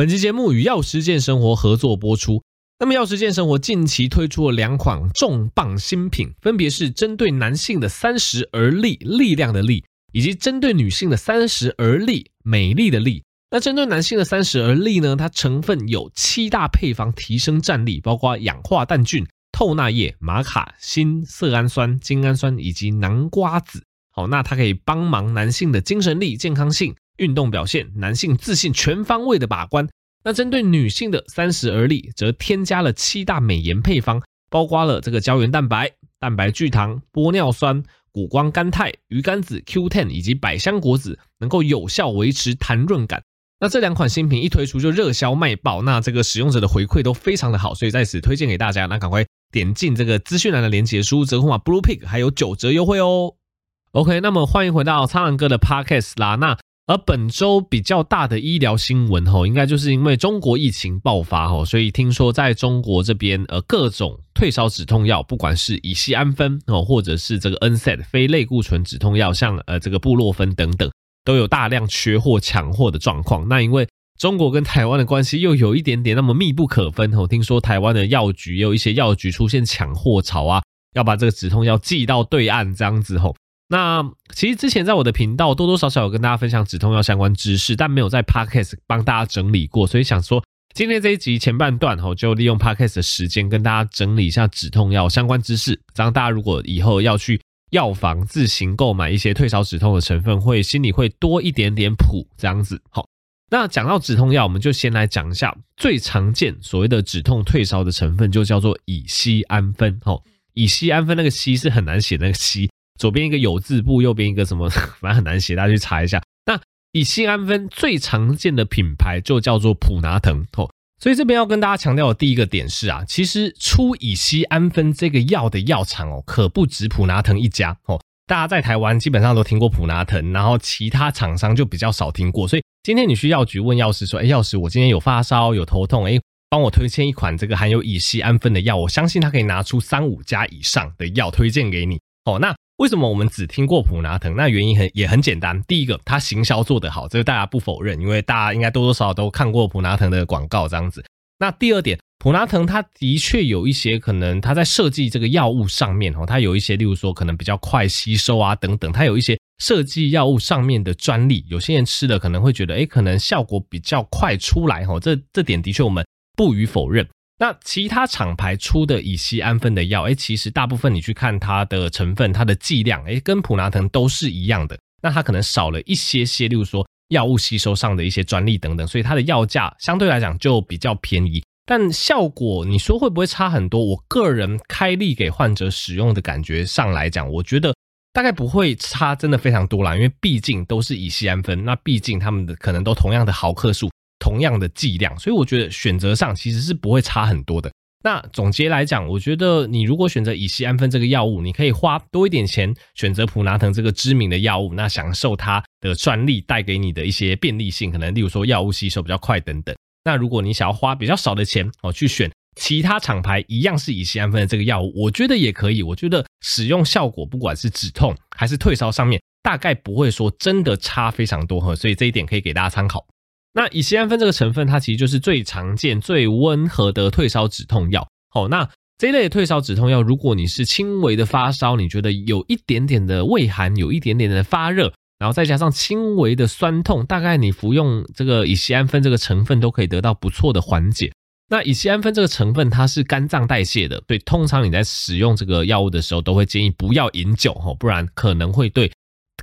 本期节目与药师健生活合作播出。那么，药师健生活近期推出了两款重磅新品，分别是针对男性的三十而立，力量的力，以及针对女性的三十而立，美丽的丽。那针对男性的三十而立呢，它成分有七大配方提升战力，包括氧化氮菌、透纳叶、玛卡锌、色氨酸、精氨酸以及南瓜子。好，那它可以帮忙男性的精神力、健康性、运动表现、男性自信全方位的把关。那针对女性的三十而立，则添加了七大美颜配方，包括了这个胶原蛋白、蛋白聚糖、玻尿酸、谷胱甘肽、鱼肝子、Q10 以及百香果籽，能够有效维持弹润感。那这两款新品一推出就热销卖爆，那这个使用者的回馈都非常的好，所以在此推荐给大家。那赶快点进这个资讯栏的链接，输入折扣码 Bluepig，还有九折优惠哦。OK，那么欢迎回到苍狼哥的 Podcast 啦。那而本周比较大的医疗新闻吼，应该就是因为中国疫情爆发吼，所以听说在中国这边呃各种退烧止痛药，不管是乙酰胺酚哦，或者是这个 NSAID 非类固醇止痛药，像呃这个布洛芬等等，都有大量缺货抢货的状况。那因为中国跟台湾的关系又有一点点那么密不可分吼，听说台湾的药局也有一些药局出现抢货潮啊，要把这个止痛药寄到对岸这样子吼。那其实之前在我的频道多多少少有跟大家分享止痛药相关知识，但没有在 Podcast 帮大家整理过，所以想说今天这一集前半段哈，就利用 Podcast 的时间跟大家整理一下止痛药相关知识，这样大家如果以后要去药房自行购买一些退烧止痛的成分，会心里会多一点点谱这样子。好，那讲到止痛药，我们就先来讲一下最常见所谓的止痛退烧的成分，就叫做乙烯胺酚。吼，乙烯胺酚那个烯是很难写那个烯。左边一个有字部，右边一个什么，反正很难写，大家去查一下。那乙酰胺酚最常见的品牌就叫做普拿疼哦。所以这边要跟大家强调的第一个点是啊，其实出乙醯胺酚这个药的药厂哦，可不止普拿疼一家哦。大家在台湾基本上都听过普拿疼，然后其他厂商就比较少听过。所以今天你去药局问药师说，哎，药师，我今天有发烧，有头痛，哎，帮我推荐一款这个含有乙醯胺酚的药，我相信他可以拿出三五家以上的药推荐给你哦。那为什么我们只听过普拿疼？那原因很也很简单。第一个，它行销做得好，这个大家不否认，因为大家应该多多少少都看过普拿疼的广告这样子。那第二点，普拿疼它的确有一些可能它在设计这个药物上面哦，它有一些例如说可能比较快吸收啊等等，它有一些设计药物上面的专利。有些人吃了可能会觉得，诶，可能效果比较快出来哈。这这点的确我们不予否认。那其他厂牌出的乙烯胺酚的药，哎，其实大部分你去看它的成分、它的剂量，哎，跟普拿疼都是一样的。那它可能少了一些些，例如说药物吸收上的一些专利等等，所以它的药价相对来讲就比较便宜。但效果你说会不会差很多？我个人开立给患者使用的感觉上来讲，我觉得大概不会差，真的非常多啦，因为毕竟都是乙烯胺酚，那毕竟他们的可能都同样的毫克数。同样的剂量，所以我觉得选择上其实是不会差很多的。那总结来讲，我觉得你如果选择乙醯胺酚这个药物，你可以花多一点钱选择普拿疼这个知名的药物，那享受它的专利带给你的一些便利性，可能例如说药物吸收比较快等等。那如果你想要花比较少的钱哦，去选其他厂牌一样是乙醯胺酚的这个药物，我觉得也可以。我觉得使用效果不管是止痛还是退烧上面，大概不会说真的差非常多哈，所以这一点可以给大家参考。那乙酰胺酚这个成分，它其实就是最常见、最温和的退烧止痛药。好，那这一类的退烧止痛药，如果你是轻微的发烧，你觉得有一点点的畏寒，有一点点的发热，然后再加上轻微的酸痛，大概你服用这个乙酰胺酚这个成分都可以得到不错的缓解。那乙酰胺酚这个成分，它是肝脏代谢的，所以通常你在使用这个药物的时候，都会建议不要饮酒，吼不然可能会对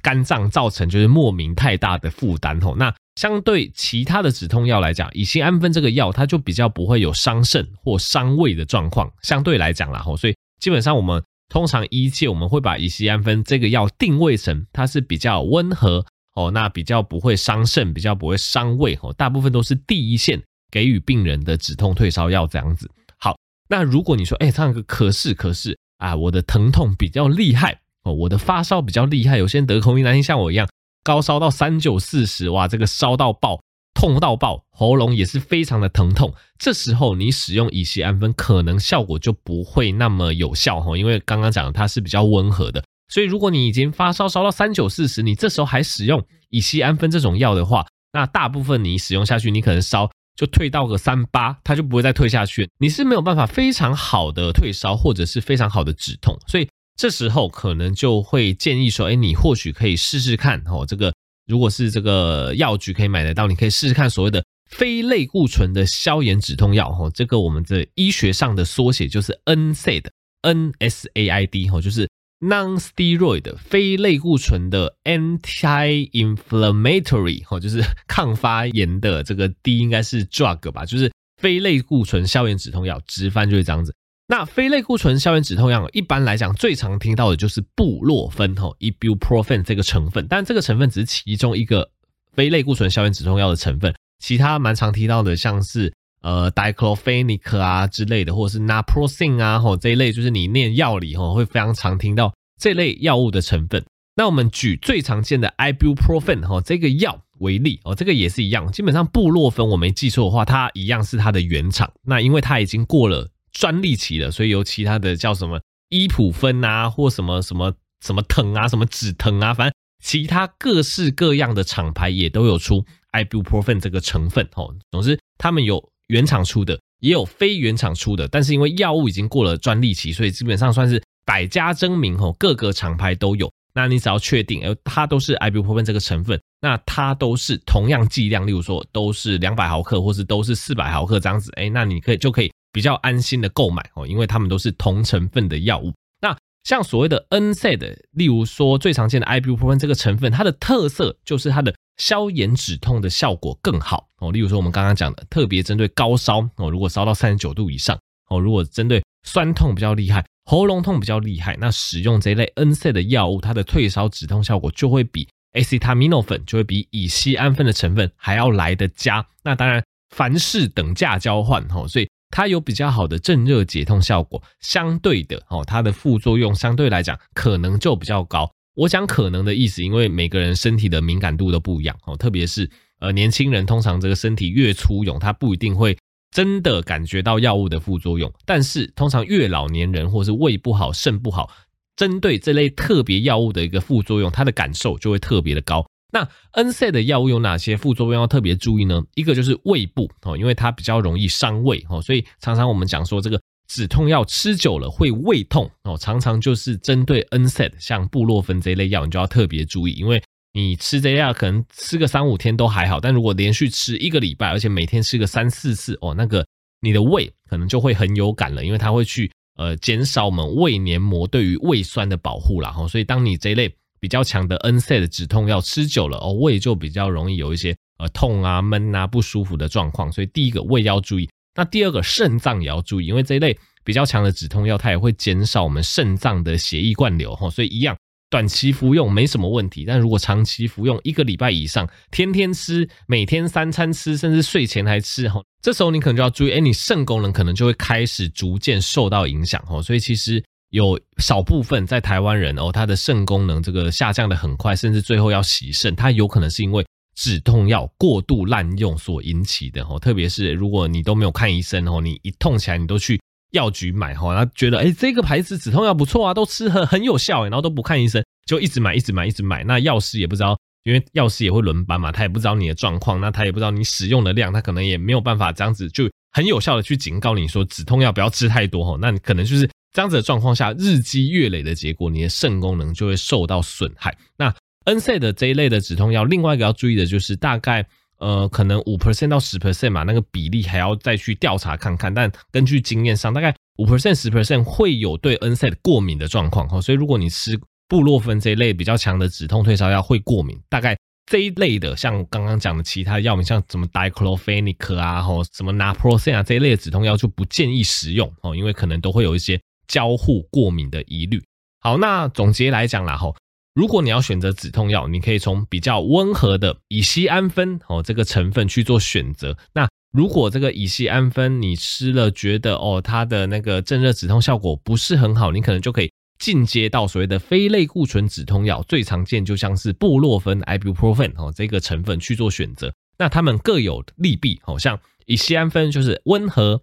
肝脏造成就是莫名太大的负担。吼那相对其他的止痛药来讲，乙醯胺酚这个药它就比较不会有伤肾或伤胃的状况。相对来讲啦，吼，所以基本上我们通常一切我们会把乙醯胺酚这个药定位成它是比较温和哦，那比较不会伤肾，比较不会伤胃哦，大部分都是第一线给予病人的止痛退烧药这样子。好，那如果你说，哎，唱个可是可是啊，我的疼痛比较厉害哦，我的发烧比较厉害，有些人得空气难听，像我一样。高烧到三九四十，哇，这个烧到爆，痛到爆，喉咙也是非常的疼痛。这时候你使用乙醯胺酚，可能效果就不会那么有效哈，因为刚刚讲的它是比较温和的。所以如果你已经发烧烧到三九四十，你这时候还使用乙醯胺酚这种药的话，那大部分你使用下去，你可能烧就退到个三八，它就不会再退下去。你是没有办法非常好的退烧，或者是非常好的止痛，所以这时候可能就会建议说，哎，你或许可以试试看哦，这个如果是这个药局可以买得到，你可以试试看所谓的非类固醇的消炎止痛药哦，这个我们的医学上的缩写就是 NSAID，NSAID 哦，就是。Non-steroid 非类固醇的 anti-inflammatory 哦，就是抗发炎的这个 D 应该是 drug 吧，就是非类固醇消炎止痛药，直翻就是这样子。那非类固醇消炎止痛药一般来讲最常听到的就是布洛芬哦，ibuprofen 这个成分，但这个成分只是其中一个非类固醇消炎止痛药的成分，其他蛮常提到的像是。呃 diclofenic 啊之类的，或者是 naproxen 啊，吼这一类，就是你念药理吼会非常常听到这类药物的成分。那我们举最常见的 ibuprofen 哈这个药为例哦，这个也是一样，基本上布洛芬我没记错的话，它一样是它的原厂。那因为它已经过了专利期了，所以有其他的叫什么依普芬啊，或什么什么什么疼啊，什么止疼啊，反正其他各式各样的厂牌也都有出 ibuprofen 这个成分哦。总之，他们有。原厂出的也有非原厂出的，但是因为药物已经过了专利期，所以基本上算是百家争鸣吼，各个厂牌都有。那你只要确定，哎，它都是 ibuprofen 这个成分，那它都是同样剂量，例如说都是两百毫克，或是都是四百毫克这样子，哎，那你可以就可以比较安心的购买哦，因为它们都是同成分的药物。那像所谓的 NSAID，例如说最常见的 ibuprofen 这个成分，它的特色就是它的。消炎止痛的效果更好哦，例如说我们刚刚讲的，特别针对高烧哦，如果烧到三十九度以上哦，如果针对酸痛比较厉害、喉咙痛比较厉害，那使用这一类 NSA 的药物，它的退烧止痛效果就会比 acetaminophen 就会比乙醯胺酚的成分还要来得佳。那当然，凡事等价交换哦，所以它有比较好的镇热解痛效果，相对的哦，它的副作用相对来讲可能就比较高。我讲可能的意思，因为每个人身体的敏感度都不一样哦，特别是呃年轻人，通常这个身体越粗勇，他不一定会真的感觉到药物的副作用。但是通常越老年人或是胃不好、肾不好，针对这类特别药物的一个副作用，他的感受就会特别的高。那 NSAID 的药物有哪些副作用要特别注意呢？一个就是胃部哦，因为它比较容易伤胃哦，所以常常我们讲说这个。止痛药吃久了会胃痛哦，常常就是针对 NSAID，像布洛芬这一类药，你就要特别注意，因为你吃这药可能吃个三五天都还好，但如果连续吃一个礼拜，而且每天吃个三四次哦，那个你的胃可能就会很有感了，因为它会去呃减少我们胃黏膜对于胃酸的保护啦。哈，所以当你这一类比较强的 NSAID 止痛药吃久了哦，胃就比较容易有一些呃痛啊、闷啊、不舒服的状况，所以第一个胃要注意。那第二个肾脏也要注意，因为这一类比较强的止痛药，它也会减少我们肾脏的血液灌流哈，所以一样短期服用没什么问题，但如果长期服用一个礼拜以上，天天吃，每天三餐吃，甚至睡前还吃哈，这时候你可能就要注意，哎，你肾功能可能就会开始逐渐受到影响哈，所以其实有少部分在台湾人哦，他的肾功能这个下降的很快，甚至最后要洗肾，他有可能是因为。止痛药过度滥用所引起的哦，特别是如果你都没有看医生哦，你一痛起来你都去药局买哈，然后觉得哎这个牌子止痛药不错啊，都吃很很有效哎，然后都不看医生就一直买一直买一直买，那药师也不知道，因为药师也会轮班嘛，他也不知道你的状况，那他也不知道你使用的量，他可能也没有办法这样子就很有效的去警告你说止痛药不要吃太多哈，那你可能就是这样子的状况下日积月累的结果，你的肾功能就会受到损害。那 NSA 的这一类的止痛药，另外一个要注意的就是大概呃可能五 percent 到十 percent 嘛，那个比例还要再去调查看看。但根据经验上，大概五 percent 十 percent 会有对 NSAID 过敏的状况哈。所以如果你吃布洛芬这一类比较强的止痛退烧药会过敏，大概这一类的像刚刚讲的其他药名，像什么 diclofenac 啊，或什么 naproxen 啊这一类的止痛药就不建议食用哦，因为可能都会有一些交互过敏的疑虑。好，那总结来讲啦哈。如果你要选择止痛药，你可以从比较温和的乙醯胺酚哦这个成分去做选择。那如果这个乙醯胺酚你吃了觉得哦它的那个镇热止痛效果不是很好，你可能就可以进阶到所谓的非类固醇止痛药，最常见就像是布洛芬 （ibuprofen） 哦这个成分去做选择。那它们各有利弊，好像乙醯胺酚就是温和。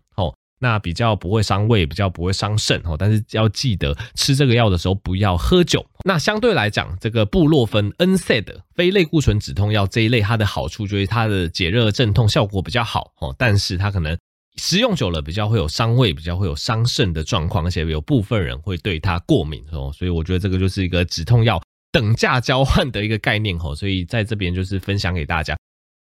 那比较不会伤胃，比较不会伤肾哦。但是要记得吃这个药的时候不要喝酒。那相对来讲，这个布洛芬 NSAID 非类固醇止痛药这一类，它的好处就是它的解热镇痛效果比较好哦。但是它可能食用久了比较会有伤胃，比较会有伤肾的状况，而且有部分人会对它过敏哦。所以我觉得这个就是一个止痛药等价交换的一个概念哦。所以在这边就是分享给大家。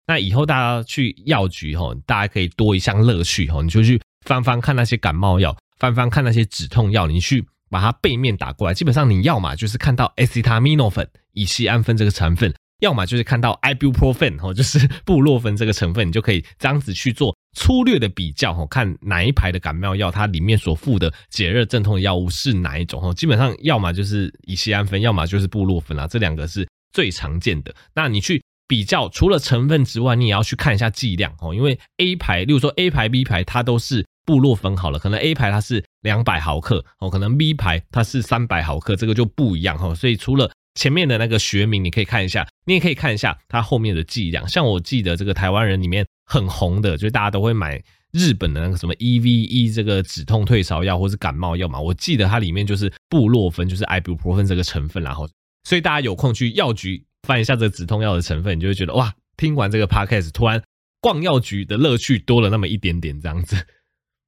那以后大家去药局吼，大家可以多一项乐趣吼，你就去翻翻看那些感冒药，翻翻看那些止痛药，你去把它背面打过来。基本上你要嘛就是看到 acetaminophen 乙醯胺酚这个成分，要么就是看到 ibuprofen 哦，就是布洛芬这个成分，你就可以这样子去做粗略的比较吼，看哪一排的感冒药它里面所附的解热镇痛的药物是哪一种哦。基本上要么就是乙醯胺酚，要么就是布洛芬啊，这两个是最常见的。那你去。比较除了成分之外，你也要去看一下剂量哦，因为 A 牌，例如说 A 牌、B 牌，它都是布洛芬好了，可能 A 牌它是两百毫克哦，可能 B 牌它是三百毫克，这个就不一样哈。所以除了前面的那个学名，你可以看一下，你也可以看一下它后面的剂量。像我记得这个台湾人里面很红的，就是大家都会买日本的那个什么 EVE 这个止痛退烧药或是感冒药嘛，我记得它里面就是布洛芬，就是 ibuprofen 这个成分，然后所以大家有空去药局。翻一下这个止痛药的成分，你就会觉得哇，听完这个 podcast，突然逛药局的乐趣多了那么一点点这样子。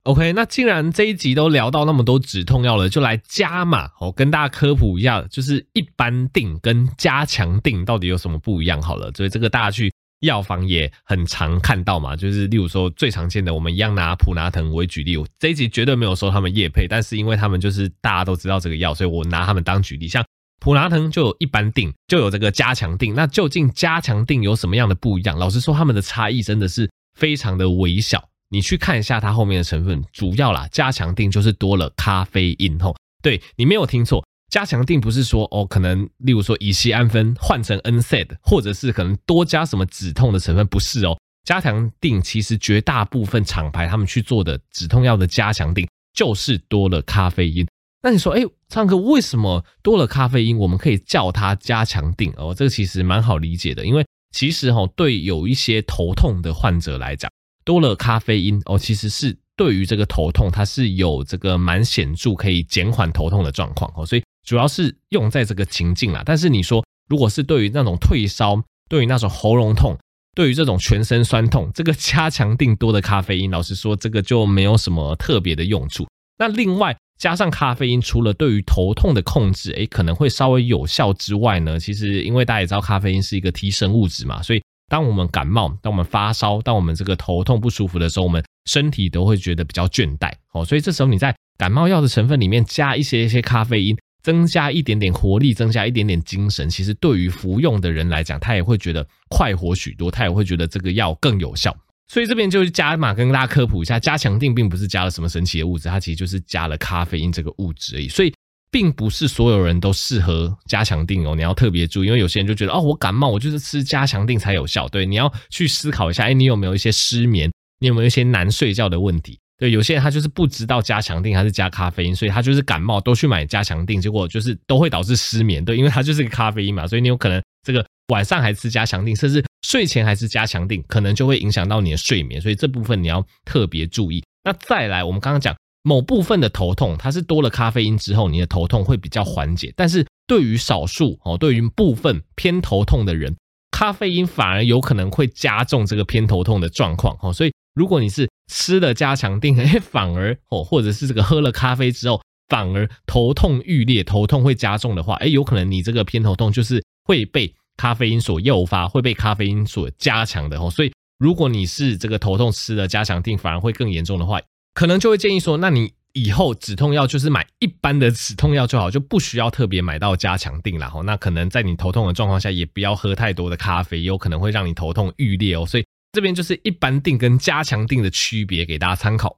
OK，那既然这一集都聊到那么多止痛药了，就来加嘛哦，跟大家科普一下，就是一般定跟加强定到底有什么不一样好了。所以这个大家去药房也很常看到嘛，就是例如说最常见的，我们一样拿普拿疼为举例，我这一集绝对没有收他们业配，但是因为他们就是大家都知道这个药，所以我拿他们当举例，像。普拿疼就有一般定，就有这个加强定。那究竟加强定有什么样的不一样？老实说，他们的差异真的是非常的微小。你去看一下它后面的成分，主要啦，加强定就是多了咖啡因吼。对，你没有听错，加强定不是说哦，可能例如说乙醯胺酚换成 NSAID，或者是可能多加什么止痛的成分，不是哦。加强定其实绝大部分厂牌他们去做的止痛药的加强定，就是多了咖啡因。那你说，哎，唱歌为什么多了咖啡因，我们可以叫它加强定哦？这个其实蛮好理解的，因为其实哈，对有一些头痛的患者来讲，多了咖啡因哦，其实是对于这个头痛，它是有这个蛮显著可以减缓头痛的状况哦。所以主要是用在这个情境啦。但是你说，如果是对于那种退烧，对于那种喉咙痛，对于这种全身酸痛，这个加强定多的咖啡因，老实说，这个就没有什么特别的用处。那另外。加上咖啡因，除了对于头痛的控制，诶，可能会稍微有效之外呢，其实因为大家也知道咖啡因是一个提神物质嘛，所以当我们感冒、当我们发烧、当我们这个头痛不舒服的时候，我们身体都会觉得比较倦怠哦。所以这时候你在感冒药的成分里面加一些一些咖啡因，增加一点点活力，增加一点点精神，其实对于服用的人来讲，他也会觉得快活许多，他也会觉得这个药更有效。所以这边就是加码，跟大家科普一下，加强定并不是加了什么神奇的物质，它其实就是加了咖啡因这个物质而已。所以并不是所有人都适合加强定哦，你要特别注意，因为有些人就觉得哦，我感冒我就是吃加强定才有效。对，你要去思考一下，哎，你有没有一些失眠？你有没有一些难睡觉的问题？对，有些人他就是不知道加强定还是加咖啡因，所以他就是感冒都去买加强定，结果就是都会导致失眠。对，因为它就是个咖啡因嘛，所以你有可能这个。晚上还吃加强定，甚至睡前还吃加强定，可能就会影响到你的睡眠，所以这部分你要特别注意。那再来，我们刚刚讲某部分的头痛，它是多了咖啡因之后，你的头痛会比较缓解。但是对于少数哦，对于部分偏头痛的人，咖啡因反而有可能会加重这个偏头痛的状况哦。所以如果你是吃了加强定，哎，反而哦，或者是这个喝了咖啡之后，反而头痛欲裂，头痛会加重的话，哎，有可能你这个偏头痛就是会被。咖啡因所诱发会被咖啡因所加强的哦，所以如果你是这个头痛吃了加强定反而会更严重的话，可能就会建议说，那你以后止痛药就是买一般的止痛药就好，就不需要特别买到加强定了哈。那可能在你头痛的状况下，也不要喝太多的咖啡，有可能会让你头痛欲裂哦。所以这边就是一般定跟加强定的区别，给大家参考。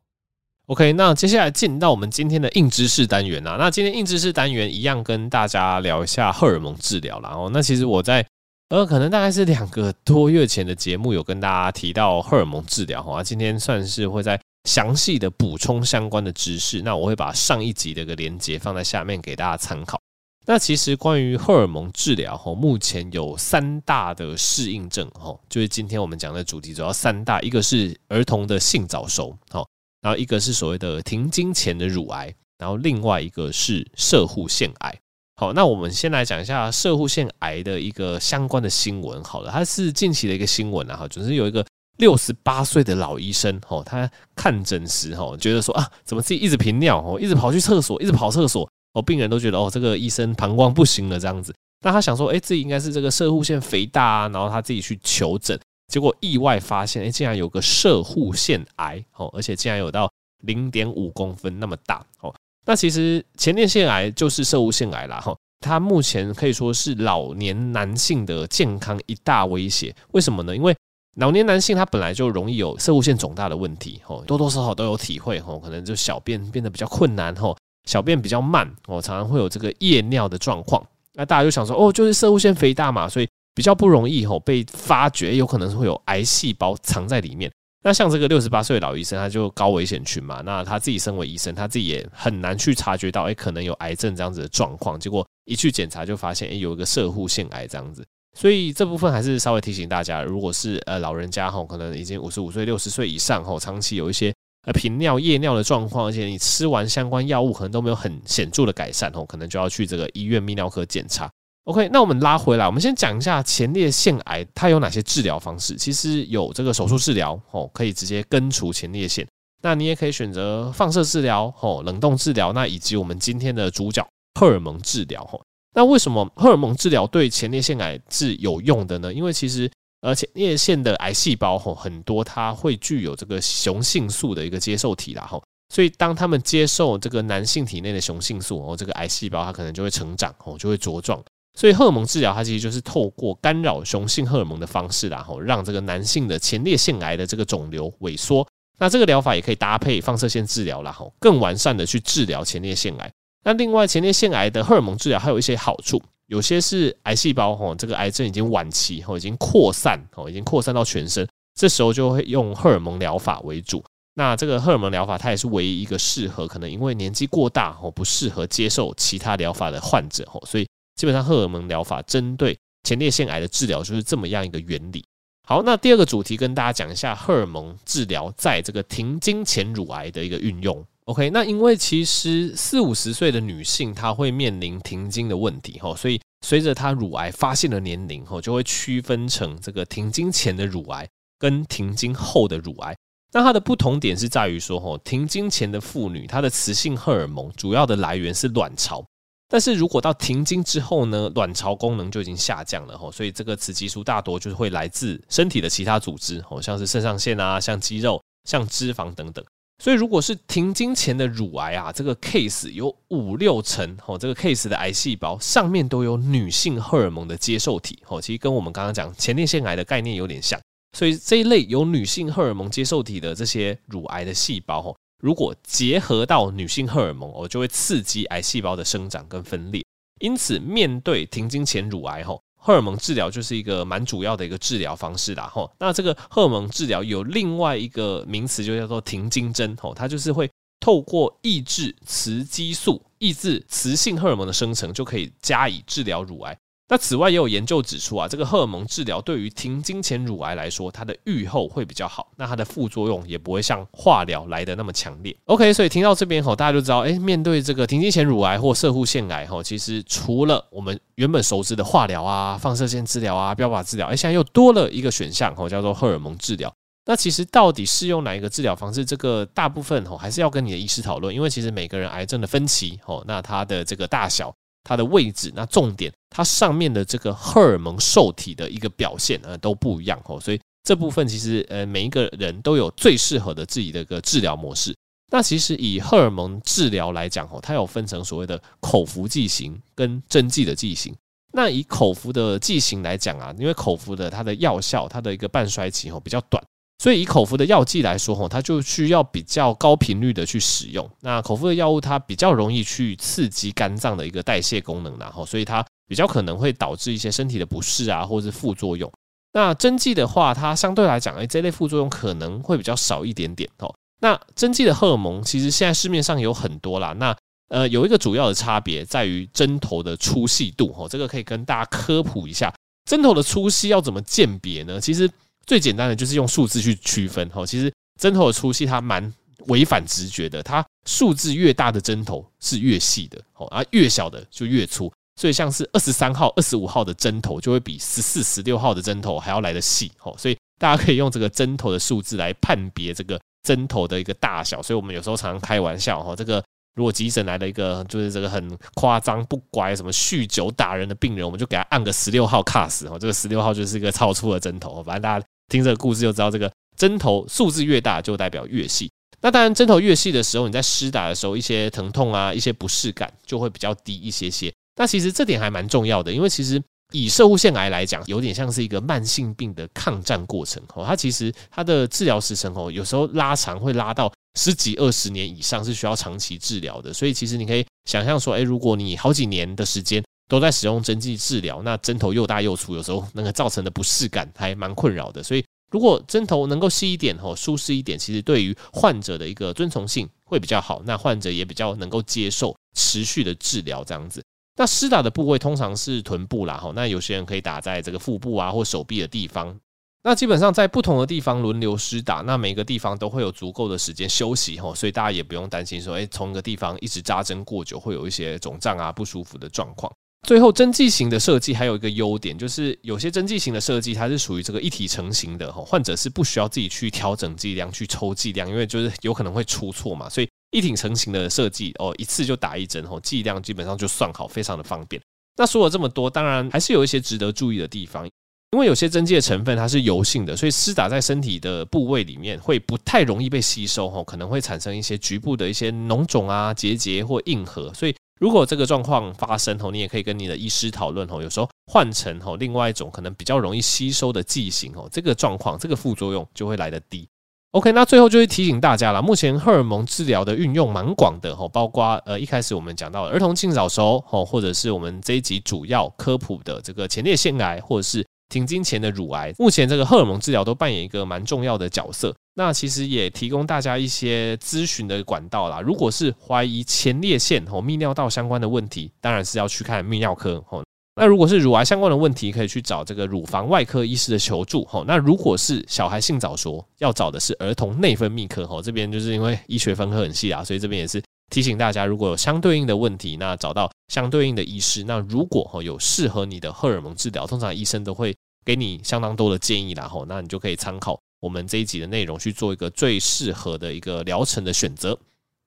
OK，那接下来进到我们今天的硬知识单元啊，那今天硬知识单元一样跟大家聊一下荷尔蒙治疗啦。哦，那其实我在。呃，可能大概是两个多月前的节目有跟大家提到荷尔蒙治疗哈，今天算是会在详细的补充相关的知识。那我会把上一集的一个连接放在下面给大家参考。那其实关于荷尔蒙治疗哈，目前有三大的适应症哈，就是今天我们讲的主题主要三大，一个是儿童的性早熟，好，然后一个是所谓的停经前的乳癌，然后另外一个是摄护腺癌。好，那我们先来讲一下摄护腺癌的一个相关的新闻。好了，它是近期的一个新闻啊，哈，就是有一个六十八岁的老医生，哦，他看诊时，哦，觉得说啊，怎么自己一直频尿，哦，一直跑去厕所，一直跑厕所，哦，病人都觉得哦，这个医生膀胱不行了这样子。那他想说，哎，自己应该是这个射护腺肥大啊，然后他自己去求诊。结果意外发现，哎，竟然有个射护腺癌哦，而且竟然有到零点五公分那么大哦。那其实前列腺癌就是摄护腺癌啦哈，它目前可以说是老年男性的健康一大威胁。为什么呢？因为老年男性他本来就容易有摄护腺肿大的问题哦，多多少少都有体会哦，可能就小便变得比较困难哦，小便比较慢哦，常常会有这个夜尿的状况。那大家就想说，哦，就是摄护腺肥大嘛，所以。比较不容易吼被发觉，有可能是会有癌细胞藏在里面。那像这个六十八岁的老医生，他就高危险群嘛。那他自己身为医生，他自己也很难去察觉到，哎，可能有癌症这样子的状况。结果一去检查，就发现，哎，有一个摄护腺癌这样子。所以这部分还是稍微提醒大家，如果是呃老人家吼，可能已经五十五岁、六十岁以上吼，长期有一些呃频尿、夜尿的状况，而且你吃完相关药物可能都没有很显著的改善吼，可能就要去这个医院泌尿科检查。OK，那我们拉回来，我们先讲一下前列腺癌它有哪些治疗方式。其实有这个手术治疗哦，可以直接根除前列腺。那你也可以选择放射治疗哦，冷冻治疗。那以及我们今天的主角荷尔蒙治疗哦。那为什么荷尔蒙治疗对前列腺癌是有用的呢？因为其实呃前列腺的癌细胞吼很多，它会具有这个雄性素的一个接受体啦哈。所以当他们接受这个男性体内的雄性素哦，这个癌细胞它可能就会成长哦，就会茁壮。所以荷尔蒙治疗它其实就是透过干扰雄性荷尔蒙的方式，然后让这个男性的前列腺癌的这个肿瘤萎缩。那这个疗法也可以搭配放射线治疗，然后更完善的去治疗前列腺癌。那另外前列腺癌的荷尔蒙治疗还有一些好处，有些是癌细胞吼，这个癌症已经晚期吼，已经扩散吼，已经扩散到全身，这时候就会用荷尔蒙疗法为主。那这个荷尔蒙疗法它也是唯一一个适合可能因为年纪过大吼，不适合接受其他疗法的患者吼，所以。基本上，荷尔蒙疗法针对前列腺癌的治疗就是这么样一个原理。好，那第二个主题跟大家讲一下荷尔蒙治疗在这个停经前乳癌的一个运用。OK，那因为其实四五十岁的女性她会面临停经的问题哈，所以随着她乳癌发现的年龄哈，就会区分成这个停经前的乳癌跟停经后的乳癌。那它的不同点是在于说哈，停经前的妇女她的雌性荷尔蒙主要的来源是卵巢。但是如果到停经之后呢，卵巢功能就已经下降了吼，所以这个雌激素大多就是会来自身体的其他组织好，像是肾上腺啊，像肌肉、像脂肪等等。所以如果是停经前的乳癌啊，这个 case 有五六成哦，这个 case 的癌细胞上面都有女性荷尔蒙的接受体吼，其实跟我们刚刚讲前列腺癌的概念有点像。所以这一类有女性荷尔蒙接受体的这些乳癌的细胞哦。如果结合到女性荷尔蒙，哦，就会刺激癌细胞的生长跟分裂。因此，面对停经前乳癌，吼，荷尔蒙治疗就是一个蛮主要的一个治疗方式啦，吼。那这个荷尔蒙治疗有另外一个名词，就叫做停经针，吼，它就是会透过抑制雌激素、抑制雌性荷尔蒙的生成，就可以加以治疗乳癌。那此外也有研究指出啊，这个荷尔蒙治疗对于停经前乳癌来说，它的预后会比较好，那它的副作用也不会像化疗来的那么强烈。OK，所以听到这边吼，大家就知道，哎，面对这个停经前乳癌或射护腺癌吼，其实除了我们原本熟知的化疗啊、放射线治疗啊、标靶治疗，哎，现在又多了一个选项吼，叫做荷尔蒙治疗。那其实到底适用哪一个治疗方式，这个大部分吼还是要跟你的医师讨论，因为其实每个人癌症的分期吼，那它的这个大小。它的位置，那重点，它上面的这个荷尔蒙受体的一个表现呃都不一样哦，所以这部分其实呃每一个人都有最适合的自己的一个治疗模式。那其实以荷尔蒙治疗来讲哦，它有分成所谓的口服剂型跟针剂的剂型。那以口服的剂型来讲啊，因为口服的它的药效，它的一个半衰期哦比较短。所以以口服的药剂来说，吼，它就需要比较高频率的去使用。那口服的药物它比较容易去刺激肝脏的一个代谢功能，然后所以它比较可能会导致一些身体的不适啊，或者是副作用。那针剂的话，它相对来讲，哎，这类副作用可能会比较少一点点哦。那针剂的荷尔蒙其实现在市面上有很多啦。那呃，有一个主要的差别在于针头的粗细度，哦，这个可以跟大家科普一下，针头的粗细要怎么鉴别呢？其实。最简单的就是用数字去区分哈，其实针头的粗细它蛮违反直觉的，它数字越大的针头是越细的，哦，而越小的就越粗。所以像是二十三号、二十五号的针头就会比十四、十六号的针头还要来得细，哦，所以大家可以用这个针头的数字来判别这个针头的一个大小。所以我们有时候常常开玩笑，哈，这个如果急诊来了一个就是这个很夸张、不乖、什么酗酒打人的病人，我们就给他按个十六号 cast，哦，这个十六号就是一个超粗的针头。反正大家听这个故事就知道，这个针头数字越大就代表越细。那当然，针头越细的时候，你在施打的时候，一些疼痛啊、一些不适感就会比较低一些些。那其实这点还蛮重要的，因为其实以射护腺癌来讲，有点像是一个慢性病的抗战过程哦。它其实它的治疗时程哦，有时候拉长会拉到十几二十年以上，是需要长期治疗的。所以其实你可以想象说，诶，如果你好几年的时间都在使用针剂治疗，那针头又大又粗，有时候那个造成的不适感还蛮困扰的。所以如果针头能够细一点哦，舒适一点，其实对于患者的一个遵从性会比较好，那患者也比较能够接受持续的治疗这样子。那施打的部位通常是臀部啦，哈，那有些人可以打在这个腹部啊或手臂的地方。那基本上在不同的地方轮流施打，那每个地方都会有足够的时间休息，哈，所以大家也不用担心说，诶，从一个地方一直扎针过久会有一些肿胀啊不舒服的状况。最后，针剂型的设计还有一个优点，就是有些针剂型的设计它是属于这个一体成型的，哈，患者是不需要自己去调整剂量去抽剂量，因为就是有可能会出错嘛，所以。一体成型的设计哦，一次就打一针哦，剂量基本上就算好，非常的方便。那说了这么多，当然还是有一些值得注意的地方，因为有些针剂的成分它是油性的，所以施打在身体的部位里面会不太容易被吸收哦，可能会产生一些局部的一些脓肿啊、结节或硬核。所以如果这个状况发生吼，你也可以跟你的医师讨论吼，有时候换成吼另外一种可能比较容易吸收的剂型吼，这个状况这个副作用就会来得低。OK，那最后就是提醒大家了，目前荷尔蒙治疗的运用蛮广的吼，包括呃一开始我们讲到儿童性早熟吼，或者是我们这一集主要科普的这个前列腺癌，或者是停经前的乳癌，目前这个荷尔蒙治疗都扮演一个蛮重要的角色。那其实也提供大家一些咨询的管道啦。如果是怀疑前列腺吼泌尿道相关的问题，当然是要去看泌尿科吼。那如果是乳癌相关的问题，可以去找这个乳房外科医师的求助。吼，那如果是小孩性早熟，要找的是儿童内分泌科。吼，这边就是因为医学分科很细啊，所以这边也是提醒大家，如果有相对应的问题，那找到相对应的医师。那如果吼有适合你的荷尔蒙治疗，通常医生都会给你相当多的建议啦。吼，那你就可以参考我们这一集的内容去做一个最适合的一个疗程的选择。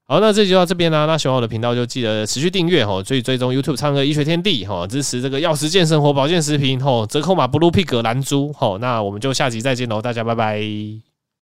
好，那这集就到这边啦。那喜欢我的频道就记得持续订阅哈，追追踪 YouTube 唱歌医学天地哈，支持这个药食健生活保健食品哈，折扣码 Blue Pig 蓝猪哈。那我们就下集再见喽，大家拜拜。